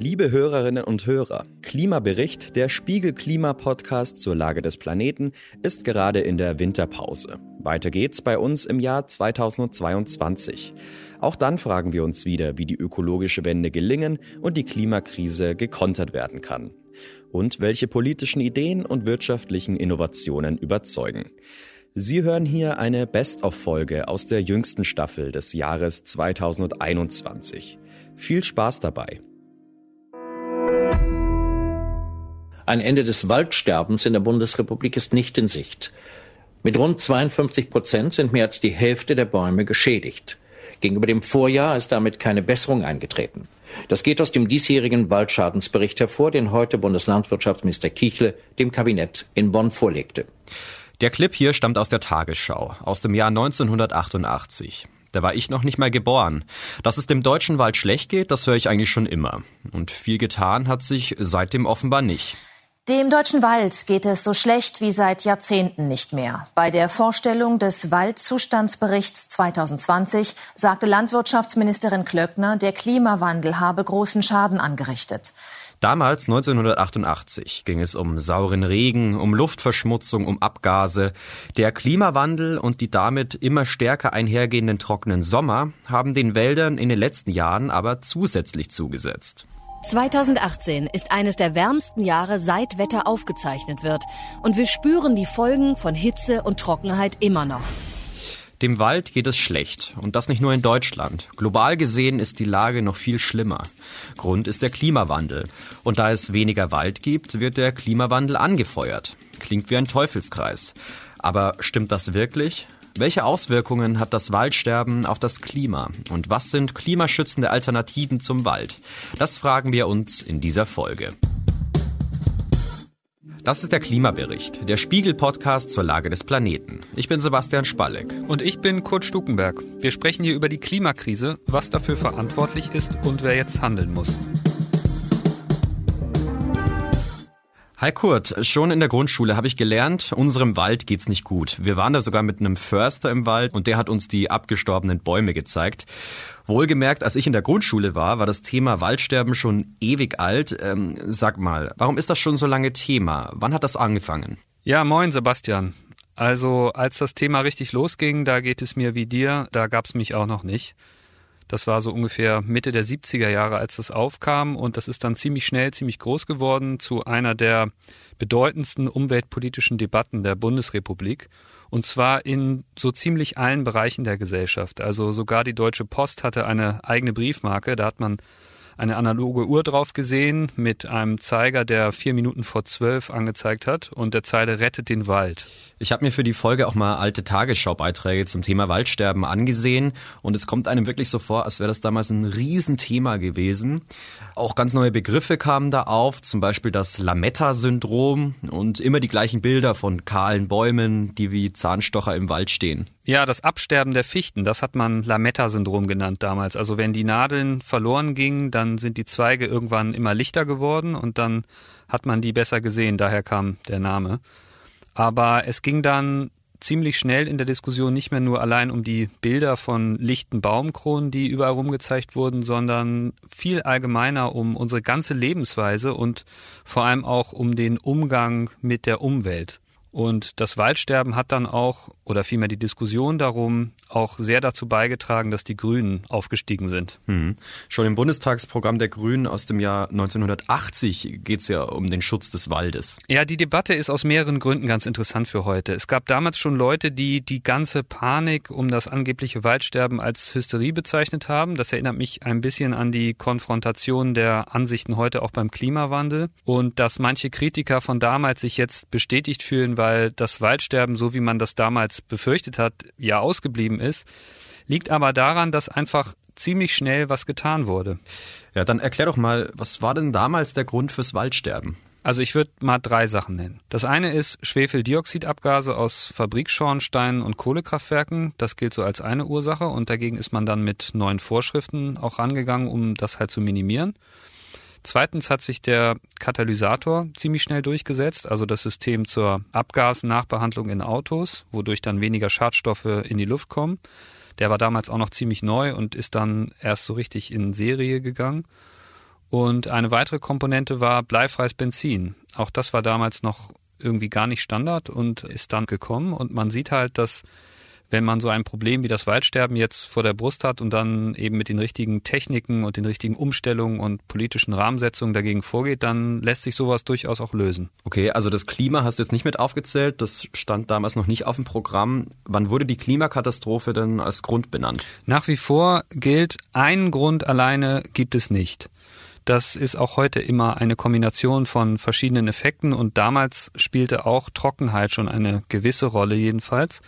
Liebe Hörerinnen und Hörer, Klimabericht, der Spiegel Klima Podcast zur Lage des Planeten, ist gerade in der Winterpause. Weiter geht's bei uns im Jahr 2022. Auch dann fragen wir uns wieder, wie die ökologische Wende gelingen und die Klimakrise gekontert werden kann. Und welche politischen Ideen und wirtschaftlichen Innovationen überzeugen. Sie hören hier eine Best-of-Folge aus der jüngsten Staffel des Jahres 2021. Viel Spaß dabei! Ein Ende des Waldsterbens in der Bundesrepublik ist nicht in Sicht. Mit rund 52 Prozent sind mehr als die Hälfte der Bäume geschädigt. Gegenüber dem Vorjahr ist damit keine Besserung eingetreten. Das geht aus dem diesjährigen Waldschadensbericht hervor, den heute Bundeslandwirtschaftsminister Kichle dem Kabinett in Bonn vorlegte. Der Clip hier stammt aus der Tagesschau aus dem Jahr 1988. Da war ich noch nicht mal geboren. Dass es dem deutschen Wald schlecht geht, das höre ich eigentlich schon immer. Und viel getan hat sich seitdem offenbar nicht. Dem deutschen Wald geht es so schlecht wie seit Jahrzehnten nicht mehr. Bei der Vorstellung des Waldzustandsberichts 2020 sagte Landwirtschaftsministerin Klöckner, der Klimawandel habe großen Schaden angerichtet. Damals, 1988, ging es um sauren Regen, um Luftverschmutzung, um Abgase. Der Klimawandel und die damit immer stärker einhergehenden trockenen Sommer haben den Wäldern in den letzten Jahren aber zusätzlich zugesetzt. 2018 ist eines der wärmsten Jahre seit Wetter aufgezeichnet wird. Und wir spüren die Folgen von Hitze und Trockenheit immer noch. Dem Wald geht es schlecht. Und das nicht nur in Deutschland. Global gesehen ist die Lage noch viel schlimmer. Grund ist der Klimawandel. Und da es weniger Wald gibt, wird der Klimawandel angefeuert. Klingt wie ein Teufelskreis. Aber stimmt das wirklich? Welche Auswirkungen hat das Waldsterben auf das Klima? Und was sind klimaschützende Alternativen zum Wald? Das fragen wir uns in dieser Folge. Das ist der Klimabericht, der Spiegel-Podcast zur Lage des Planeten. Ich bin Sebastian Spalleck. Und ich bin Kurt Stukenberg. Wir sprechen hier über die Klimakrise, was dafür verantwortlich ist und wer jetzt handeln muss. Hi Kurt, schon in der Grundschule habe ich gelernt, unserem Wald geht's nicht gut. Wir waren da sogar mit einem Förster im Wald und der hat uns die abgestorbenen Bäume gezeigt. Wohlgemerkt, als ich in der Grundschule war, war das Thema Waldsterben schon ewig alt. Ähm, sag mal, warum ist das schon so lange Thema? Wann hat das angefangen? Ja, moin Sebastian. Also als das Thema richtig losging, da geht es mir wie dir, da gab's mich auch noch nicht. Das war so ungefähr Mitte der 70er Jahre, als das aufkam und das ist dann ziemlich schnell, ziemlich groß geworden zu einer der bedeutendsten umweltpolitischen Debatten der Bundesrepublik. Und zwar in so ziemlich allen Bereichen der Gesellschaft. Also sogar die Deutsche Post hatte eine eigene Briefmarke. Da hat man eine analoge Uhr drauf gesehen mit einem Zeiger, der vier Minuten vor zwölf angezeigt hat und der Zeile Rettet den Wald. Ich habe mir für die Folge auch mal alte Tagesschau-Beiträge zum Thema Waldsterben angesehen und es kommt einem wirklich so vor, als wäre das damals ein Riesenthema gewesen. Auch ganz neue Begriffe kamen da auf, zum Beispiel das Lametta-Syndrom und immer die gleichen Bilder von kahlen Bäumen, die wie Zahnstocher im Wald stehen. Ja, das Absterben der Fichten, das hat man Lametta-Syndrom genannt damals. Also wenn die Nadeln verloren gingen, dann sind die Zweige irgendwann immer lichter geworden und dann hat man die besser gesehen, daher kam der Name. Aber es ging dann ziemlich schnell in der Diskussion nicht mehr nur allein um die Bilder von lichten Baumkronen, die überall rumgezeigt wurden, sondern viel allgemeiner um unsere ganze Lebensweise und vor allem auch um den Umgang mit der Umwelt. Und das Waldsterben hat dann auch, oder vielmehr die Diskussion darum, auch sehr dazu beigetragen, dass die Grünen aufgestiegen sind. Hm. Schon im Bundestagsprogramm der Grünen aus dem Jahr 1980 geht es ja um den Schutz des Waldes. Ja, die Debatte ist aus mehreren Gründen ganz interessant für heute. Es gab damals schon Leute, die die ganze Panik um das angebliche Waldsterben als Hysterie bezeichnet haben. Das erinnert mich ein bisschen an die Konfrontation der Ansichten heute auch beim Klimawandel. Und dass manche Kritiker von damals sich jetzt bestätigt fühlen, weil das Waldsterben, so wie man das damals befürchtet hat, ja ausgeblieben ist, liegt aber daran, dass einfach ziemlich schnell was getan wurde. Ja, dann erklär doch mal, was war denn damals der Grund fürs Waldsterben? Also ich würde mal drei Sachen nennen. Das eine ist Schwefeldioxidabgase aus Fabrikschornsteinen und Kohlekraftwerken. Das gilt so als eine Ursache und dagegen ist man dann mit neuen Vorschriften auch rangegangen, um das halt zu minimieren. Zweitens hat sich der Katalysator ziemlich schnell durchgesetzt, also das System zur Abgasnachbehandlung in Autos, wodurch dann weniger Schadstoffe in die Luft kommen. Der war damals auch noch ziemlich neu und ist dann erst so richtig in Serie gegangen. Und eine weitere Komponente war bleifreies Benzin. Auch das war damals noch irgendwie gar nicht Standard und ist dann gekommen. Und man sieht halt, dass wenn man so ein Problem wie das Waldsterben jetzt vor der Brust hat und dann eben mit den richtigen Techniken und den richtigen Umstellungen und politischen Rahmensetzungen dagegen vorgeht, dann lässt sich sowas durchaus auch lösen. Okay, also das Klima hast du jetzt nicht mit aufgezählt, das stand damals noch nicht auf dem Programm. Wann wurde die Klimakatastrophe denn als Grund benannt? Nach wie vor gilt, einen Grund alleine gibt es nicht. Das ist auch heute immer eine Kombination von verschiedenen Effekten und damals spielte auch Trockenheit schon eine gewisse Rolle jedenfalls.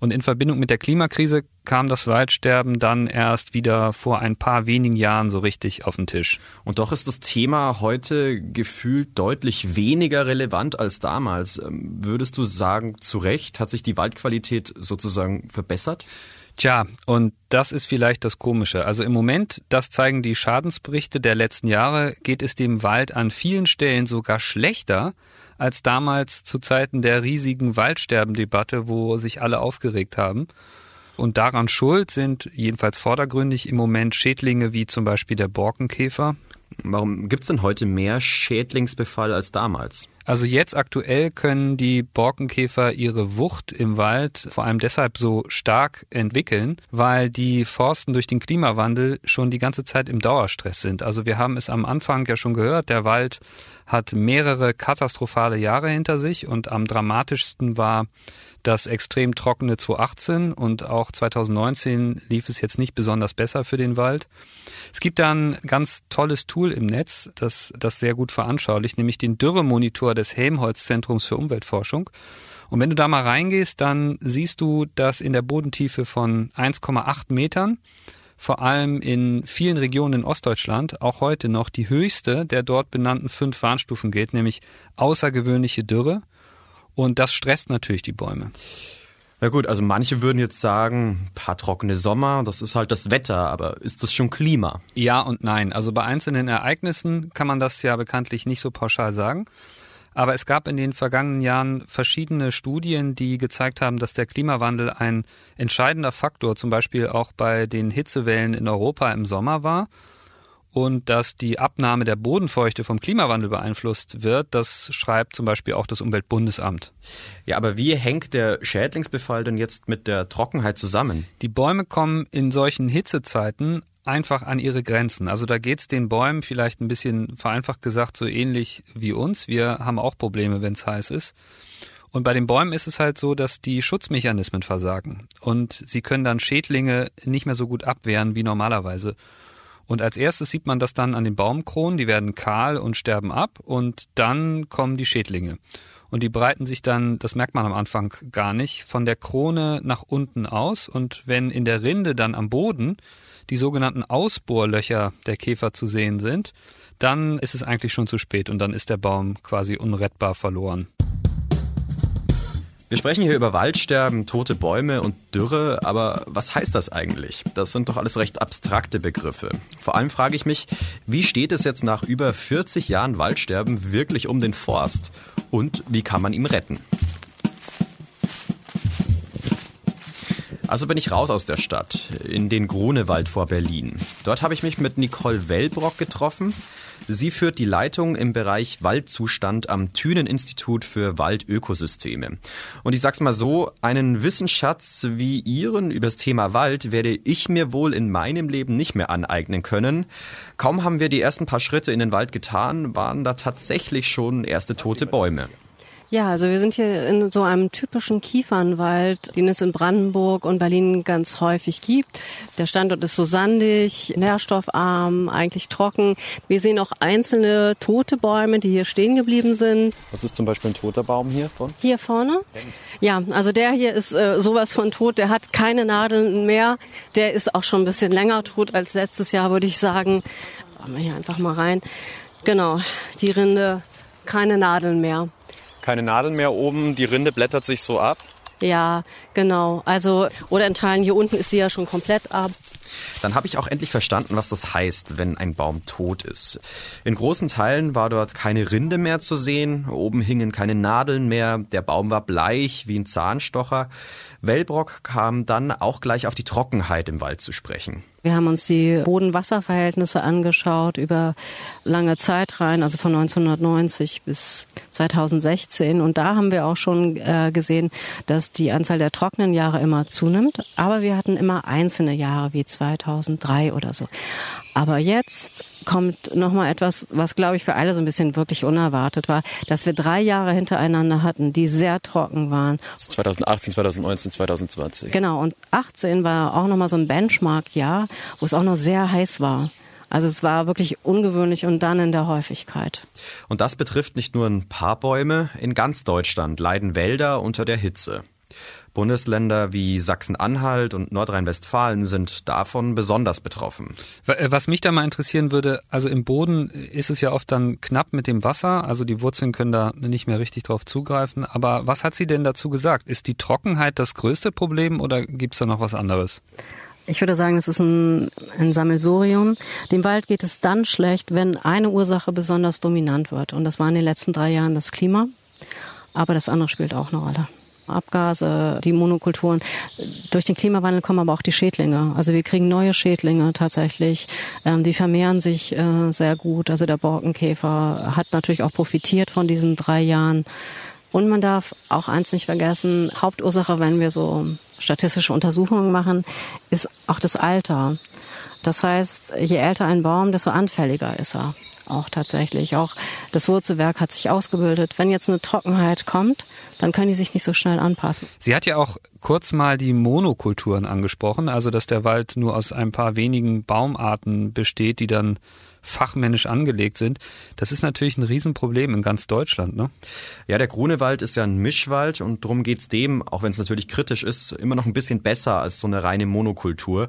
Und in Verbindung mit der Klimakrise kam das Waldsterben dann erst wieder vor ein paar wenigen Jahren so richtig auf den Tisch. Und doch ist das Thema heute gefühlt deutlich weniger relevant als damals. Ähm, würdest du sagen, zu Recht hat sich die Waldqualität sozusagen verbessert? Tja, und das ist vielleicht das Komische. Also im Moment, das zeigen die Schadensberichte der letzten Jahre, geht es dem Wald an vielen Stellen sogar schlechter als damals zu Zeiten der riesigen Waldsterbendebatte, wo sich alle aufgeregt haben. Und daran schuld sind jedenfalls vordergründig im Moment Schädlinge wie zum Beispiel der Borkenkäfer. Warum gibt's denn heute mehr Schädlingsbefall als damals? Also jetzt aktuell können die Borkenkäfer ihre Wucht im Wald vor allem deshalb so stark entwickeln, weil die Forsten durch den Klimawandel schon die ganze Zeit im Dauerstress sind. Also wir haben es am Anfang ja schon gehört, der Wald hat mehrere katastrophale Jahre hinter sich und am dramatischsten war das extrem trockene 2018 und auch 2019 lief es jetzt nicht besonders besser für den Wald. Es gibt da ein ganz tolles Tool im Netz, das das sehr gut veranschaulicht, nämlich den Dürremonitor des Helmholtz Zentrums für Umweltforschung. Und wenn du da mal reingehst, dann siehst du, dass in der Bodentiefe von 1,8 Metern vor allem in vielen Regionen in Ostdeutschland auch heute noch die höchste der dort benannten fünf Warnstufen gilt, nämlich außergewöhnliche Dürre. Und das stresst natürlich die Bäume. Na gut, also manche würden jetzt sagen, paar trockene Sommer, das ist halt das Wetter, aber ist das schon Klima? Ja und nein. Also bei einzelnen Ereignissen kann man das ja bekanntlich nicht so pauschal sagen. Aber es gab in den vergangenen Jahren verschiedene Studien, die gezeigt haben, dass der Klimawandel ein entscheidender Faktor zum Beispiel auch bei den Hitzewellen in Europa im Sommer war und dass die Abnahme der Bodenfeuchte vom Klimawandel beeinflusst wird, das schreibt zum Beispiel auch das Umweltbundesamt. Ja, aber wie hängt der Schädlingsbefall denn jetzt mit der Trockenheit zusammen? Die Bäume kommen in solchen Hitzezeiten einfach an ihre Grenzen. Also da geht's den Bäumen vielleicht ein bisschen vereinfacht gesagt so ähnlich wie uns. Wir haben auch Probleme, wenn es heiß ist. Und bei den Bäumen ist es halt so, dass die Schutzmechanismen versagen und sie können dann Schädlinge nicht mehr so gut abwehren wie normalerweise. Und als erstes sieht man das dann an den Baumkronen, die werden kahl und sterben ab und dann kommen die Schädlinge. Und die breiten sich dann, das merkt man am Anfang gar nicht, von der Krone nach unten aus und wenn in der Rinde dann am Boden die sogenannten Ausbohrlöcher der Käfer zu sehen sind, dann ist es eigentlich schon zu spät und dann ist der Baum quasi unrettbar verloren. Wir sprechen hier über Waldsterben, tote Bäume und Dürre, aber was heißt das eigentlich? Das sind doch alles recht abstrakte Begriffe. Vor allem frage ich mich, wie steht es jetzt nach über 40 Jahren Waldsterben wirklich um den Forst und wie kann man ihn retten? Also bin ich raus aus der Stadt, in den Grunewald vor Berlin. Dort habe ich mich mit Nicole Wellbrock getroffen. Sie führt die Leitung im Bereich Waldzustand am Thünen-Institut für Waldökosysteme. Und ich sag's mal so, einen Wissensschatz wie Ihren über das Thema Wald werde ich mir wohl in meinem Leben nicht mehr aneignen können. Kaum haben wir die ersten paar Schritte in den Wald getan, waren da tatsächlich schon erste tote Bäume. Ja, also wir sind hier in so einem typischen Kiefernwald, den es in Brandenburg und Berlin ganz häufig gibt. Der Standort ist so sandig, nährstoffarm, eigentlich trocken. Wir sehen auch einzelne tote Bäume, die hier stehen geblieben sind. Was ist zum Beispiel ein toter Baum hier von? Hier vorne? Ja, also der hier ist äh, sowas von tot. Der hat keine Nadeln mehr. Der ist auch schon ein bisschen länger tot als letztes Jahr, würde ich sagen. Machen wir hier einfach mal rein. Genau, die Rinde, keine Nadeln mehr keine Nadeln mehr oben, die Rinde blättert sich so ab. Ja, genau. Also, oder in Teilen hier unten ist sie ja schon komplett ab. Dann habe ich auch endlich verstanden, was das heißt, wenn ein Baum tot ist. In großen Teilen war dort keine Rinde mehr zu sehen, oben hingen keine Nadeln mehr, der Baum war bleich wie ein Zahnstocher. Wellbrock kam dann auch gleich auf die Trockenheit im Wald zu sprechen. Wir haben uns die Boden-Wasser-Verhältnisse angeschaut über lange Zeit rein, also von 1990 bis 2016. Und da haben wir auch schon äh, gesehen, dass die Anzahl der trockenen Jahre immer zunimmt. Aber wir hatten immer einzelne Jahre wie 2003 oder so. Aber jetzt kommt nochmal etwas, was glaube ich für alle so ein bisschen wirklich unerwartet war, dass wir drei Jahre hintereinander hatten, die sehr trocken waren. 2018, 2019, 2020. Genau. Und 18 war auch nochmal so ein Benchmark-Jahr wo es auch noch sehr heiß war. Also es war wirklich ungewöhnlich und dann in der Häufigkeit. Und das betrifft nicht nur ein paar Bäume. In ganz Deutschland leiden Wälder unter der Hitze. Bundesländer wie Sachsen-Anhalt und Nordrhein-Westfalen sind davon besonders betroffen. Äh, was mich da mal interessieren würde, also im Boden ist es ja oft dann knapp mit dem Wasser, also die Wurzeln können da nicht mehr richtig drauf zugreifen. Aber was hat sie denn dazu gesagt? Ist die Trockenheit das größte Problem oder gibt es da noch was anderes? Ich würde sagen, es ist ein, ein Sammelsurium. Dem Wald geht es dann schlecht, wenn eine Ursache besonders dominant wird. Und das war in den letzten drei Jahren das Klima. Aber das andere spielt auch eine Rolle. Abgase, die Monokulturen. Durch den Klimawandel kommen aber auch die Schädlinge. Also wir kriegen neue Schädlinge tatsächlich. Ähm, die vermehren sich äh, sehr gut. Also der Borkenkäfer hat natürlich auch profitiert von diesen drei Jahren. Und man darf auch eins nicht vergessen, Hauptursache, wenn wir so statistische Untersuchungen machen, ist auch das Alter. Das heißt, je älter ein Baum, desto anfälliger ist er auch tatsächlich. Auch das Wurzelwerk hat sich ausgebildet. Wenn jetzt eine Trockenheit kommt, dann können die sich nicht so schnell anpassen. Sie hat ja auch kurz mal die Monokulturen angesprochen, also dass der Wald nur aus ein paar wenigen Baumarten besteht, die dann fachmännisch angelegt sind. Das ist natürlich ein Riesenproblem in ganz Deutschland, ne? Ja, der Grunewald ist ja ein Mischwald und darum geht's dem, auch wenn es natürlich kritisch ist, immer noch ein bisschen besser als so eine reine Monokultur.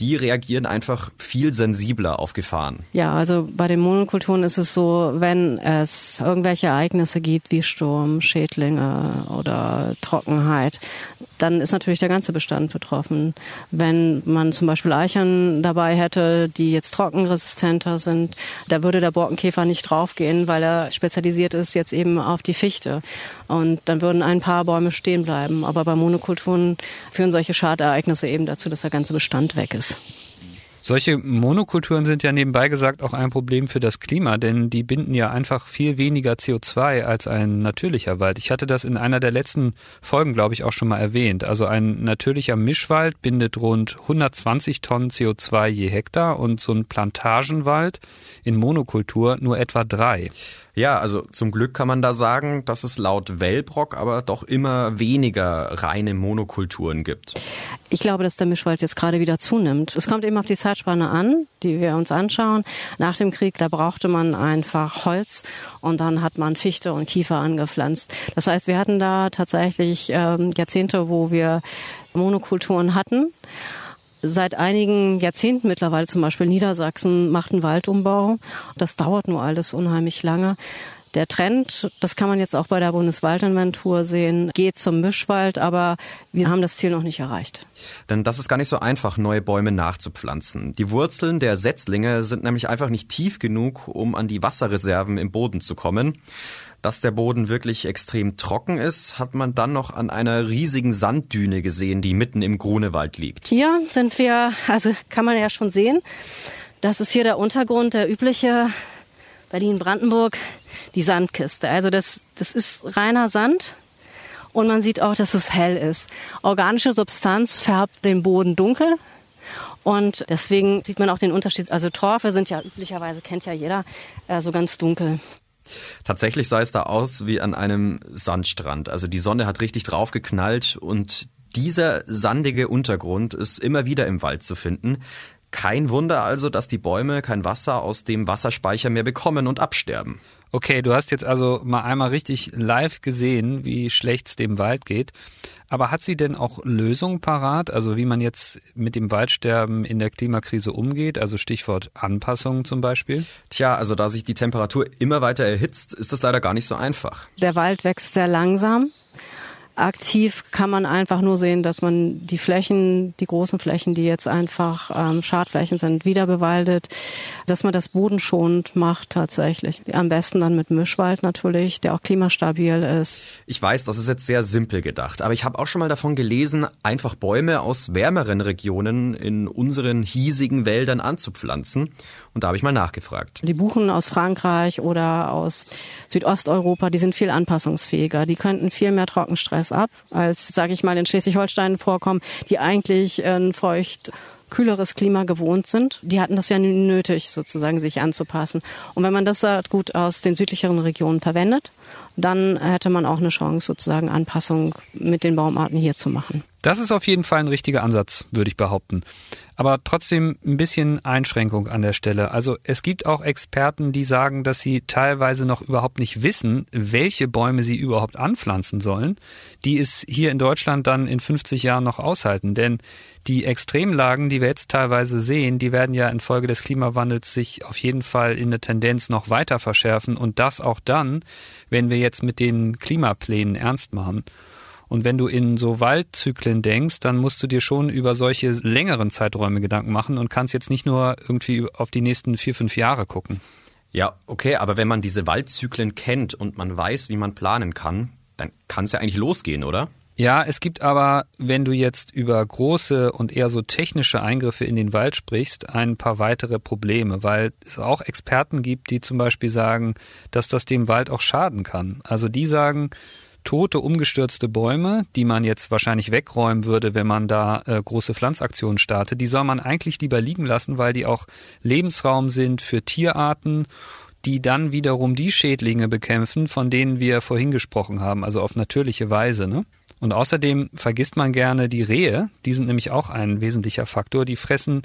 Die reagieren einfach viel sensibler auf Gefahren. Ja, also bei den Monokulturen ist es so, wenn es irgendwelche Ereignisse gibt wie Sturm, Schädlinge oder Trockenheit, dann ist natürlich der ganze Bestand betroffen. Wenn man zum Beispiel Eichern dabei hätte, die jetzt trockenresistenter sind, da würde der Borkenkäfer nicht draufgehen, weil er spezialisiert ist jetzt eben auf die Fichte. Und dann würden ein paar Bäume stehen bleiben. Aber bei Monokulturen führen solche Schadereignisse eben dazu, dass der ganze Bestand weg ist. Solche Monokulturen sind ja nebenbei gesagt auch ein Problem für das Klima, denn die binden ja einfach viel weniger CO2 als ein natürlicher Wald. Ich hatte das in einer der letzten Folgen, glaube ich, auch schon mal erwähnt. Also ein natürlicher Mischwald bindet rund 120 Tonnen CO2 je Hektar und so ein Plantagenwald in Monokultur nur etwa drei. Ja, also zum Glück kann man da sagen, dass es laut Wellbrock aber doch immer weniger reine Monokulturen gibt. Ich glaube, dass der Mischwald jetzt gerade wieder zunimmt. Es kommt eben auf die Zeitspanne an, die wir uns anschauen. Nach dem Krieg, da brauchte man einfach Holz und dann hat man Fichte und Kiefer angepflanzt. Das heißt, wir hatten da tatsächlich ähm, Jahrzehnte, wo wir Monokulturen hatten. Seit einigen Jahrzehnten mittlerweile zum Beispiel Niedersachsen macht einen Waldumbau. Das dauert nur alles unheimlich lange. Der Trend, das kann man jetzt auch bei der Bundeswaldinventur sehen, geht zum Mischwald, aber wir haben das Ziel noch nicht erreicht. Denn das ist gar nicht so einfach, neue Bäume nachzupflanzen. Die Wurzeln der Setzlinge sind nämlich einfach nicht tief genug, um an die Wasserreserven im Boden zu kommen. Dass der Boden wirklich extrem trocken ist, hat man dann noch an einer riesigen Sanddüne gesehen, die mitten im Grunewald liegt. Hier sind wir, also kann man ja schon sehen, das ist hier der Untergrund, der übliche Berlin-Brandenburg, die Sandkiste. Also das, das ist reiner Sand. Und man sieht auch, dass es hell ist. Organische Substanz färbt den Boden dunkel. Und deswegen sieht man auch den Unterschied. Also Torfe sind ja üblicherweise, kennt ja jeder, äh, so ganz dunkel. Tatsächlich sah es da aus wie an einem Sandstrand. Also die Sonne hat richtig drauf geknallt und dieser sandige Untergrund ist immer wieder im Wald zu finden. Kein Wunder also, dass die Bäume kein Wasser aus dem Wasserspeicher mehr bekommen und absterben. Okay, du hast jetzt also mal einmal richtig live gesehen, wie schlecht es dem Wald geht. Aber hat sie denn auch Lösungen parat? Also wie man jetzt mit dem Waldsterben in der Klimakrise umgeht? Also Stichwort Anpassungen zum Beispiel? Tja, also da sich die Temperatur immer weiter erhitzt, ist das leider gar nicht so einfach. Der Wald wächst sehr langsam. Aktiv kann man einfach nur sehen, dass man die Flächen, die großen Flächen, die jetzt einfach ähm, Schadflächen sind, wieder bewaldet, dass man das bodenschonend macht tatsächlich. Am besten dann mit Mischwald natürlich, der auch klimastabil ist. Ich weiß, das ist jetzt sehr simpel gedacht, aber ich habe auch schon mal davon gelesen, einfach Bäume aus wärmeren Regionen in unseren hiesigen Wäldern anzupflanzen. Und da habe ich mal nachgefragt. Die Buchen aus Frankreich oder aus Südosteuropa, die sind viel anpassungsfähiger. Die könnten viel mehr Trockenstress ab, als, sage ich mal, in Schleswig-Holstein vorkommen, die eigentlich ein feucht kühleres Klima gewohnt sind. Die hatten das ja nötig, sozusagen sich anzupassen. Und wenn man das gut aus den südlicheren Regionen verwendet, dann hätte man auch eine Chance, sozusagen Anpassung mit den Baumarten hier zu machen. Das ist auf jeden Fall ein richtiger Ansatz, würde ich behaupten. Aber trotzdem ein bisschen Einschränkung an der Stelle. Also es gibt auch Experten, die sagen, dass sie teilweise noch überhaupt nicht wissen, welche Bäume sie überhaupt anpflanzen sollen, die es hier in Deutschland dann in 50 Jahren noch aushalten. Denn die Extremlagen, die wir jetzt teilweise sehen, die werden ja infolge des Klimawandels sich auf jeden Fall in der Tendenz noch weiter verschärfen und das auch dann, wenn wir jetzt mit den Klimaplänen ernst machen. Und wenn du in so Waldzyklen denkst, dann musst du dir schon über solche längeren Zeiträume Gedanken machen und kannst jetzt nicht nur irgendwie auf die nächsten vier, fünf Jahre gucken. Ja, okay, aber wenn man diese Waldzyklen kennt und man weiß, wie man planen kann, dann kann es ja eigentlich losgehen, oder? Ja, es gibt aber, wenn du jetzt über große und eher so technische Eingriffe in den Wald sprichst, ein paar weitere Probleme, weil es auch Experten gibt, die zum Beispiel sagen, dass das dem Wald auch schaden kann. Also die sagen, tote, umgestürzte Bäume, die man jetzt wahrscheinlich wegräumen würde, wenn man da äh, große Pflanzaktionen startet, die soll man eigentlich lieber liegen lassen, weil die auch Lebensraum sind für Tierarten, die dann wiederum die Schädlinge bekämpfen, von denen wir vorhin gesprochen haben, also auf natürliche Weise. Ne? Und außerdem vergisst man gerne die Rehe, die sind nämlich auch ein wesentlicher Faktor, die fressen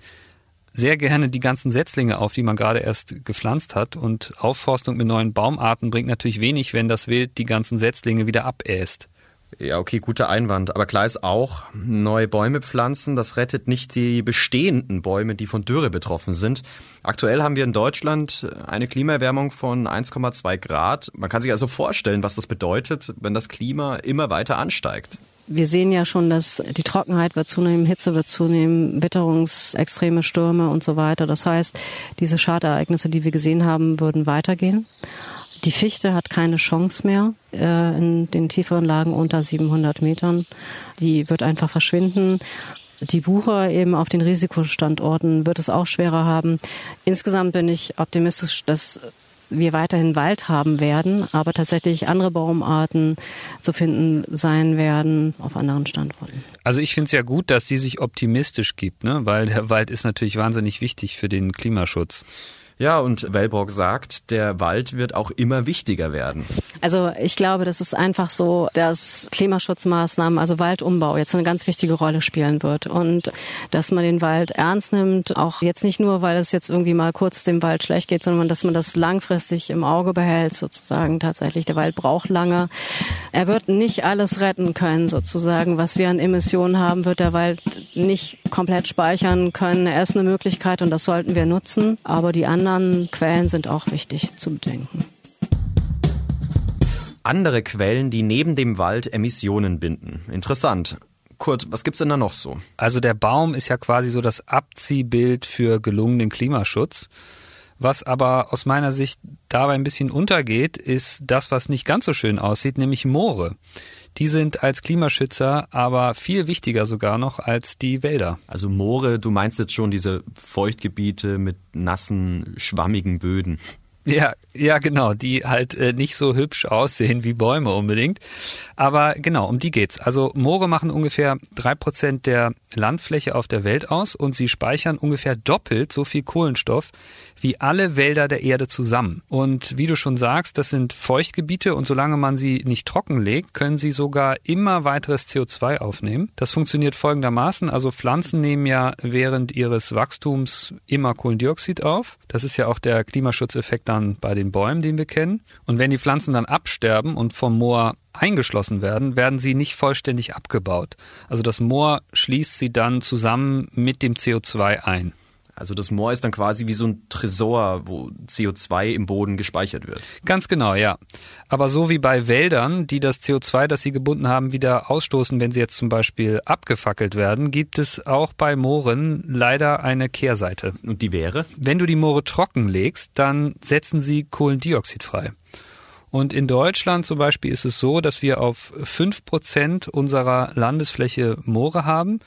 sehr gerne die ganzen Setzlinge auf, die man gerade erst gepflanzt hat. Und Aufforstung mit neuen Baumarten bringt natürlich wenig, wenn das Wild die ganzen Setzlinge wieder abäst. Ja, okay, guter Einwand. Aber klar ist auch, neue Bäume pflanzen, das rettet nicht die bestehenden Bäume, die von Dürre betroffen sind. Aktuell haben wir in Deutschland eine Klimaerwärmung von 1,2 Grad. Man kann sich also vorstellen, was das bedeutet, wenn das Klima immer weiter ansteigt wir sehen ja schon, dass die Trockenheit wird zunehmen, Hitze wird zunehmen, Witterungsextreme Stürme und so weiter. Das heißt, diese Schadereignisse, die wir gesehen haben, würden weitergehen. Die Fichte hat keine Chance mehr äh, in den tieferen Lagen unter 700 Metern. Die wird einfach verschwinden. Die Buche eben auf den Risikostandorten wird es auch schwerer haben. Insgesamt bin ich optimistisch, dass wir weiterhin Wald haben werden, aber tatsächlich andere Baumarten zu finden sein werden auf anderen Standorten. Also ich finde es ja gut, dass sie sich optimistisch gibt, ne? weil der Wald ist natürlich wahnsinnig wichtig für den Klimaschutz. Ja, und Wellborg sagt, der Wald wird auch immer wichtiger werden. Also ich glaube, das ist einfach so, dass Klimaschutzmaßnahmen, also Waldumbau jetzt eine ganz wichtige Rolle spielen wird und dass man den Wald ernst nimmt, auch jetzt nicht nur, weil es jetzt irgendwie mal kurz dem Wald schlecht geht, sondern dass man das langfristig im Auge behält, sozusagen tatsächlich. Der Wald braucht lange. Er wird nicht alles retten können, sozusagen. Was wir an Emissionen haben, wird der Wald nicht komplett speichern können. Er ist eine Möglichkeit und das sollten wir nutzen. Aber die anderen anderen Quellen sind auch wichtig zu bedenken. Andere Quellen, die neben dem Wald Emissionen binden. Interessant. Kurt, was gibt's denn da noch so? Also der Baum ist ja quasi so das Abziehbild für gelungenen Klimaschutz. Was aber aus meiner Sicht dabei ein bisschen untergeht, ist das, was nicht ganz so schön aussieht, nämlich Moore. Die sind als Klimaschützer aber viel wichtiger sogar noch als die Wälder. Also Moore, du meinst jetzt schon diese Feuchtgebiete mit nassen, schwammigen Böden. Ja, ja, genau, die halt äh, nicht so hübsch aussehen wie Bäume unbedingt. Aber genau, um die geht's. Also Moore machen ungefähr drei Prozent der Landfläche auf der Welt aus und sie speichern ungefähr doppelt so viel Kohlenstoff wie alle Wälder der Erde zusammen. Und wie du schon sagst, das sind Feuchtgebiete und solange man sie nicht trocken legt, können sie sogar immer weiteres CO2 aufnehmen. Das funktioniert folgendermaßen. Also Pflanzen nehmen ja während ihres Wachstums immer Kohlendioxid auf. Das ist ja auch der Klimaschutzeffekt dann bei den Bäumen, den wir kennen. Und wenn die Pflanzen dann absterben und vom Moor eingeschlossen werden, werden sie nicht vollständig abgebaut. Also das Moor schließt sie dann zusammen mit dem CO2 ein. Also das Moor ist dann quasi wie so ein Tresor, wo CO2 im Boden gespeichert wird. Ganz genau, ja. Aber so wie bei Wäldern, die das CO2, das sie gebunden haben, wieder ausstoßen, wenn sie jetzt zum Beispiel abgefackelt werden, gibt es auch bei Mooren leider eine Kehrseite. Und die wäre? Wenn du die Moore trocken legst, dann setzen sie Kohlendioxid frei. Und in Deutschland zum Beispiel ist es so, dass wir auf fünf Prozent unserer Landesfläche Moore haben.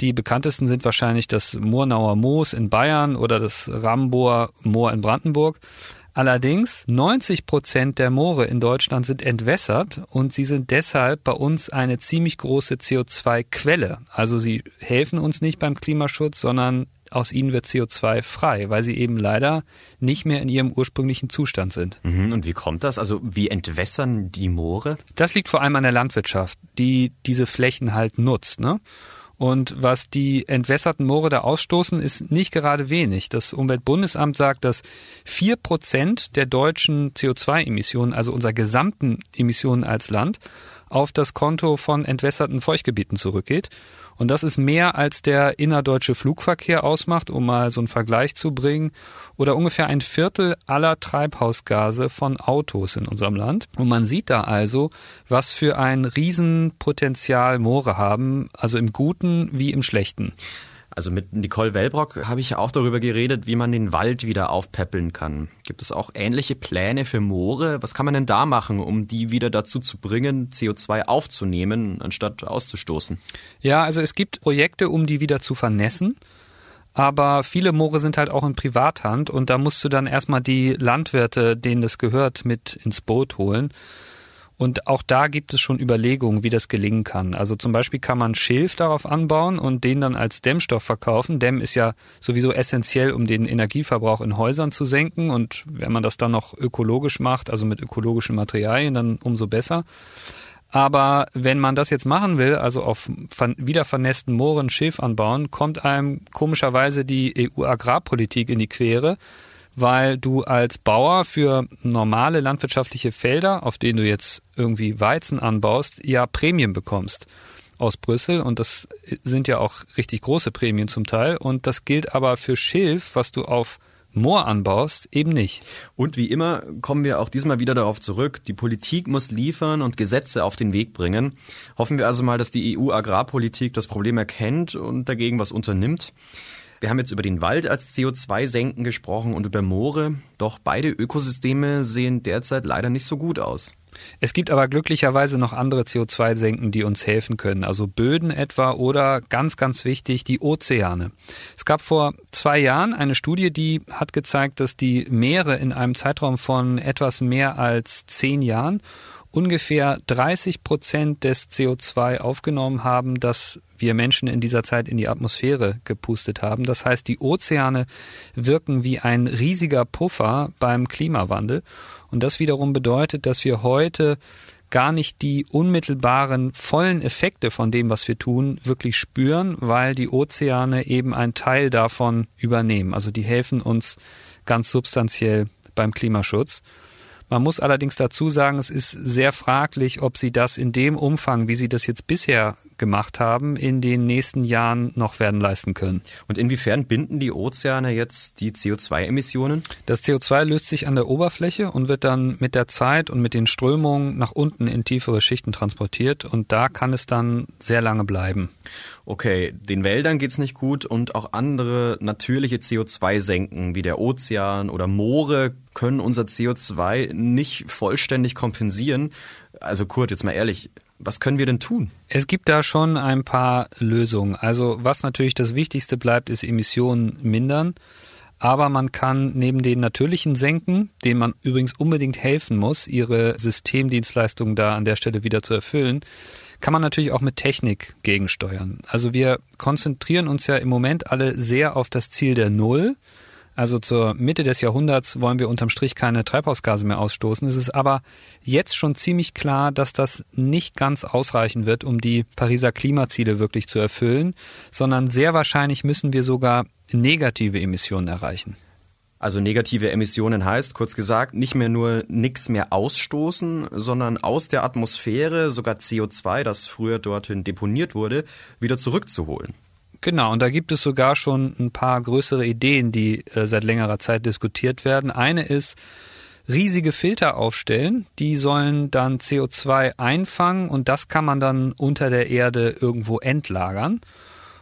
Die bekanntesten sind wahrscheinlich das Murnauer Moos in Bayern oder das Ramboer Moor in Brandenburg. Allerdings 90 Prozent der Moore in Deutschland sind entwässert und sie sind deshalb bei uns eine ziemlich große CO2-Quelle. Also sie helfen uns nicht beim Klimaschutz, sondern aus ihnen wird CO2 frei, weil sie eben leider nicht mehr in ihrem ursprünglichen Zustand sind. Mhm, und wie kommt das? Also wie entwässern die Moore? Das liegt vor allem an der Landwirtschaft, die diese Flächen halt nutzt. Ne? Und was die entwässerten Moore da ausstoßen, ist nicht gerade wenig. Das Umweltbundesamt sagt, dass vier Prozent der deutschen CO2-Emissionen, also unserer gesamten Emissionen als Land, auf das Konto von entwässerten Feuchtgebieten zurückgeht. Und das ist mehr als der innerdeutsche Flugverkehr ausmacht, um mal so einen Vergleich zu bringen, oder ungefähr ein Viertel aller Treibhausgase von Autos in unserem Land. Und man sieht da also, was für ein Riesenpotenzial Moore haben, also im Guten wie im Schlechten. Also mit Nicole Wellbrock habe ich auch darüber geredet, wie man den Wald wieder aufpäppeln kann. Gibt es auch ähnliche Pläne für Moore? Was kann man denn da machen, um die wieder dazu zu bringen, CO2 aufzunehmen, anstatt auszustoßen? Ja, also es gibt Projekte, um die wieder zu vernässen. Aber viele Moore sind halt auch in Privathand und da musst du dann erstmal die Landwirte, denen das gehört, mit ins Boot holen. Und auch da gibt es schon Überlegungen, wie das gelingen kann. Also zum Beispiel kann man Schilf darauf anbauen und den dann als Dämmstoff verkaufen. Dämm ist ja sowieso essentiell, um den Energieverbrauch in Häusern zu senken. Und wenn man das dann noch ökologisch macht, also mit ökologischen Materialien, dann umso besser. Aber wenn man das jetzt machen will, also auf wieder vernässten Mooren Schilf anbauen, kommt einem komischerweise die EU-Agrarpolitik in die Quere weil du als Bauer für normale landwirtschaftliche Felder, auf denen du jetzt irgendwie Weizen anbaust, ja Prämien bekommst aus Brüssel und das sind ja auch richtig große Prämien zum Teil und das gilt aber für Schilf, was du auf Moor anbaust, eben nicht. Und wie immer kommen wir auch diesmal wieder darauf zurück, die Politik muss liefern und Gesetze auf den Weg bringen. Hoffen wir also mal, dass die EU-Agrarpolitik das Problem erkennt und dagegen was unternimmt. Wir haben jetzt über den Wald als CO2-Senken gesprochen und über Moore, doch beide Ökosysteme sehen derzeit leider nicht so gut aus. Es gibt aber glücklicherweise noch andere CO2-Senken, die uns helfen können, also Böden etwa oder ganz, ganz wichtig, die Ozeane. Es gab vor zwei Jahren eine Studie, die hat gezeigt, dass die Meere in einem Zeitraum von etwas mehr als zehn Jahren ungefähr 30 Prozent des CO2 aufgenommen haben, das wir Menschen in dieser Zeit in die Atmosphäre gepustet haben. Das heißt, die Ozeane wirken wie ein riesiger Puffer beim Klimawandel. Und das wiederum bedeutet, dass wir heute gar nicht die unmittelbaren vollen Effekte von dem, was wir tun, wirklich spüren, weil die Ozeane eben einen Teil davon übernehmen. Also die helfen uns ganz substanziell beim Klimaschutz. Man muss allerdings dazu sagen, es ist sehr fraglich, ob sie das in dem Umfang, wie sie das jetzt bisher gemacht haben, in den nächsten Jahren noch werden leisten können. Und inwiefern binden die Ozeane jetzt die CO2-Emissionen? Das CO2 löst sich an der Oberfläche und wird dann mit der Zeit und mit den Strömungen nach unten in tiefere Schichten transportiert und da kann es dann sehr lange bleiben. Okay, den Wäldern geht's nicht gut und auch andere natürliche CO2-Senken wie der Ozean oder Moore können unser CO2 nicht vollständig kompensieren. Also Kurt, jetzt mal ehrlich, was können wir denn tun? Es gibt da schon ein paar Lösungen. Also was natürlich das Wichtigste bleibt, ist Emissionen mindern. Aber man kann neben den natürlichen Senken, denen man übrigens unbedingt helfen muss, ihre Systemdienstleistungen da an der Stelle wieder zu erfüllen, kann man natürlich auch mit Technik gegensteuern. Also wir konzentrieren uns ja im Moment alle sehr auf das Ziel der Null. Also zur Mitte des Jahrhunderts wollen wir unterm Strich keine Treibhausgase mehr ausstoßen. Es ist aber jetzt schon ziemlich klar, dass das nicht ganz ausreichen wird, um die Pariser Klimaziele wirklich zu erfüllen, sondern sehr wahrscheinlich müssen wir sogar negative Emissionen erreichen. Also negative Emissionen heißt, kurz gesagt, nicht mehr nur nichts mehr ausstoßen, sondern aus der Atmosphäre sogar CO2, das früher dorthin deponiert wurde, wieder zurückzuholen. Genau, und da gibt es sogar schon ein paar größere Ideen, die äh, seit längerer Zeit diskutiert werden. Eine ist, riesige Filter aufstellen, die sollen dann CO2 einfangen und das kann man dann unter der Erde irgendwo entlagern.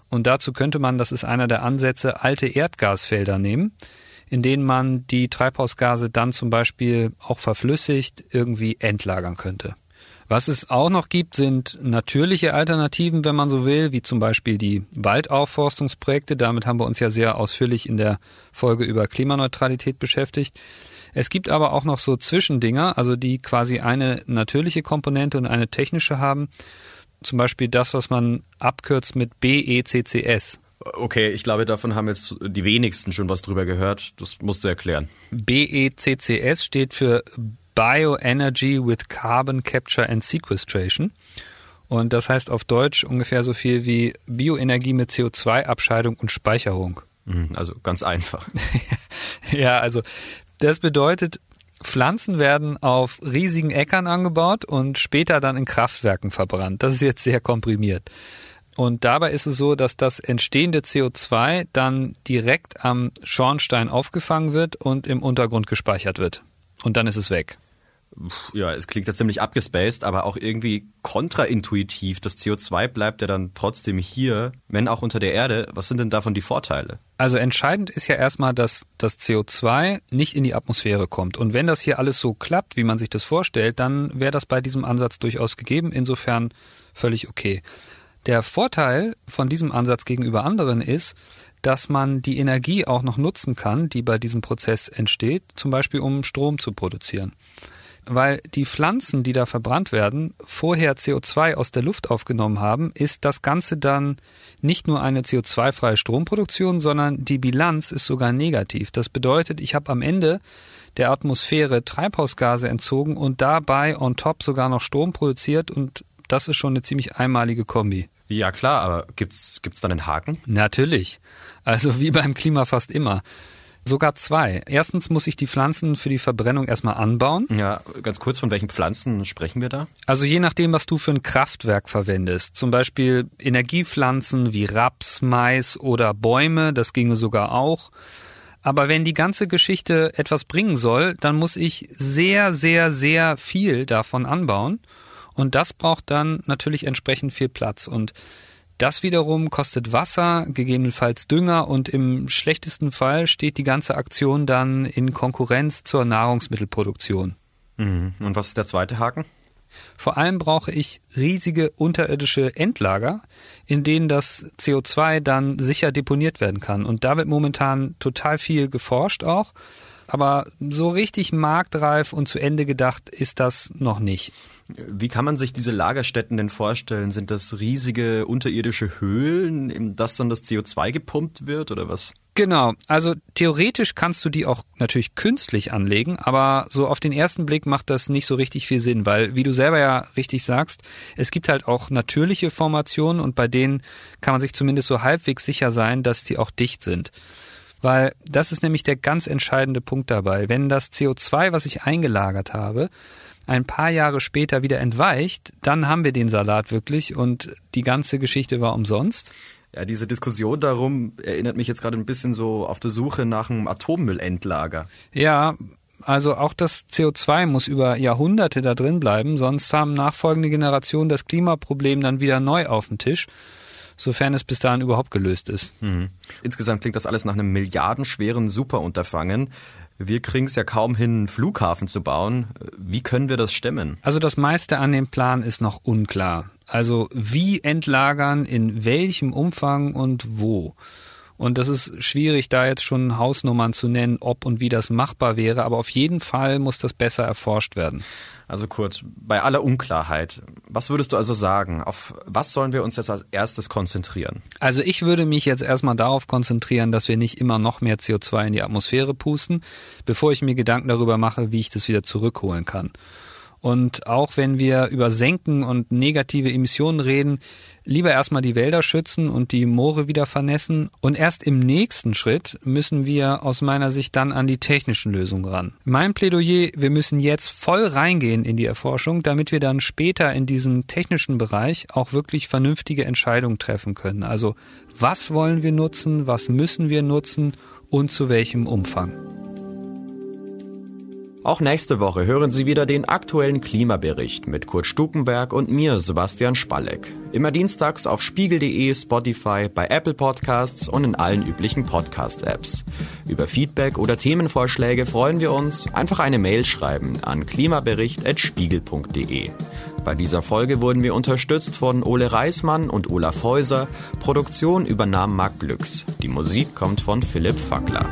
Und dazu könnte man, das ist einer der Ansätze, alte Erdgasfelder nehmen, in denen man die Treibhausgase dann zum Beispiel auch verflüssigt irgendwie entlagern könnte. Was es auch noch gibt, sind natürliche Alternativen, wenn man so will, wie zum Beispiel die Waldaufforstungsprojekte. Damit haben wir uns ja sehr ausführlich in der Folge über Klimaneutralität beschäftigt. Es gibt aber auch noch so Zwischendinger, also die quasi eine natürliche Komponente und eine technische haben. Zum Beispiel das, was man abkürzt mit BECCS. Okay, ich glaube, davon haben jetzt die wenigsten schon was drüber gehört. Das musst du erklären. BECCS steht für Bioenergy with Carbon Capture and Sequestration. Und das heißt auf Deutsch ungefähr so viel wie Bioenergie mit CO2-Abscheidung und Speicherung. Mhm, also ganz einfach. ja, also das bedeutet, Pflanzen werden auf riesigen Äckern angebaut und später dann in Kraftwerken verbrannt. Das ist jetzt sehr komprimiert. Und dabei ist es so, dass das entstehende CO2 dann direkt am Schornstein aufgefangen wird und im Untergrund gespeichert wird. Und dann ist es weg ja, es klingt ja ziemlich abgespaced, aber auch irgendwie kontraintuitiv. Das CO2 bleibt ja dann trotzdem hier, wenn auch unter der Erde. Was sind denn davon die Vorteile? Also entscheidend ist ja erstmal, dass das CO2 nicht in die Atmosphäre kommt. Und wenn das hier alles so klappt, wie man sich das vorstellt, dann wäre das bei diesem Ansatz durchaus gegeben. Insofern völlig okay. Der Vorteil von diesem Ansatz gegenüber anderen ist, dass man die Energie auch noch nutzen kann, die bei diesem Prozess entsteht, zum Beispiel um Strom zu produzieren weil die Pflanzen, die da verbrannt werden, vorher CO2 aus der Luft aufgenommen haben, ist das Ganze dann nicht nur eine CO2-freie Stromproduktion, sondern die Bilanz ist sogar negativ. Das bedeutet, ich habe am Ende der Atmosphäre Treibhausgase entzogen und dabei on top sogar noch Strom produziert und das ist schon eine ziemlich einmalige Kombi. Ja klar, aber gibt's gibt's dann einen Haken? Natürlich. Also wie beim Klima fast immer. Sogar zwei. Erstens muss ich die Pflanzen für die Verbrennung erstmal anbauen. Ja, ganz kurz, von welchen Pflanzen sprechen wir da? Also je nachdem, was du für ein Kraftwerk verwendest. Zum Beispiel Energiepflanzen wie Raps, Mais oder Bäume, das ginge sogar auch. Aber wenn die ganze Geschichte etwas bringen soll, dann muss ich sehr, sehr, sehr viel davon anbauen. Und das braucht dann natürlich entsprechend viel Platz. Und das wiederum kostet Wasser, gegebenenfalls Dünger und im schlechtesten Fall steht die ganze Aktion dann in Konkurrenz zur Nahrungsmittelproduktion. Mhm. Und was ist der zweite Haken? Vor allem brauche ich riesige unterirdische Endlager, in denen das CO2 dann sicher deponiert werden kann. Und da wird momentan total viel geforscht auch. Aber so richtig marktreif und zu Ende gedacht ist das noch nicht. Wie kann man sich diese Lagerstätten denn vorstellen? Sind das riesige unterirdische Höhlen, in das dann das CO2 gepumpt wird oder was? Genau, also theoretisch kannst du die auch natürlich künstlich anlegen, aber so auf den ersten Blick macht das nicht so richtig viel Sinn, weil, wie du selber ja richtig sagst, es gibt halt auch natürliche Formationen und bei denen kann man sich zumindest so halbwegs sicher sein, dass die auch dicht sind. Weil das ist nämlich der ganz entscheidende Punkt dabei. Wenn das CO2, was ich eingelagert habe, ein paar Jahre später wieder entweicht, dann haben wir den Salat wirklich und die ganze Geschichte war umsonst. Ja, diese Diskussion darum erinnert mich jetzt gerade ein bisschen so auf der Suche nach einem Atommüllendlager. Ja, also auch das CO2 muss über Jahrhunderte da drin bleiben, sonst haben nachfolgende Generationen das Klimaproblem dann wieder neu auf dem Tisch, sofern es bis dahin überhaupt gelöst ist. Mhm. Insgesamt klingt das alles nach einem milliardenschweren Superunterfangen. Wir kriegen es ja kaum hin, einen Flughafen zu bauen. Wie können wir das stemmen? Also das meiste an dem Plan ist noch unklar. Also wie entlagern, in welchem Umfang und wo. Und das ist schwierig, da jetzt schon Hausnummern zu nennen, ob und wie das machbar wäre. Aber auf jeden Fall muss das besser erforscht werden. Also Kurt, bei aller Unklarheit, was würdest du also sagen? Auf was sollen wir uns jetzt als erstes konzentrieren? Also ich würde mich jetzt erstmal darauf konzentrieren, dass wir nicht immer noch mehr CO2 in die Atmosphäre pusten, bevor ich mir Gedanken darüber mache, wie ich das wieder zurückholen kann. Und auch wenn wir über Senken und negative Emissionen reden, lieber erstmal die Wälder schützen und die Moore wieder vernässen. Und erst im nächsten Schritt müssen wir aus meiner Sicht dann an die technischen Lösungen ran. Mein Plädoyer, wir müssen jetzt voll reingehen in die Erforschung, damit wir dann später in diesem technischen Bereich auch wirklich vernünftige Entscheidungen treffen können. Also was wollen wir nutzen, was müssen wir nutzen und zu welchem Umfang. Auch nächste Woche hören Sie wieder den aktuellen Klimabericht mit Kurt Stukenberg und mir, Sebastian Spalleck. Immer dienstags auf spiegel.de, Spotify, bei Apple Podcasts und in allen üblichen Podcast-Apps. Über Feedback oder Themenvorschläge freuen wir uns. Einfach eine Mail schreiben an klimabericht.spiegel.de. Bei dieser Folge wurden wir unterstützt von Ole Reismann und Olaf Häuser. Produktion übernahm Marc Glücks. Die Musik kommt von Philipp Fackler.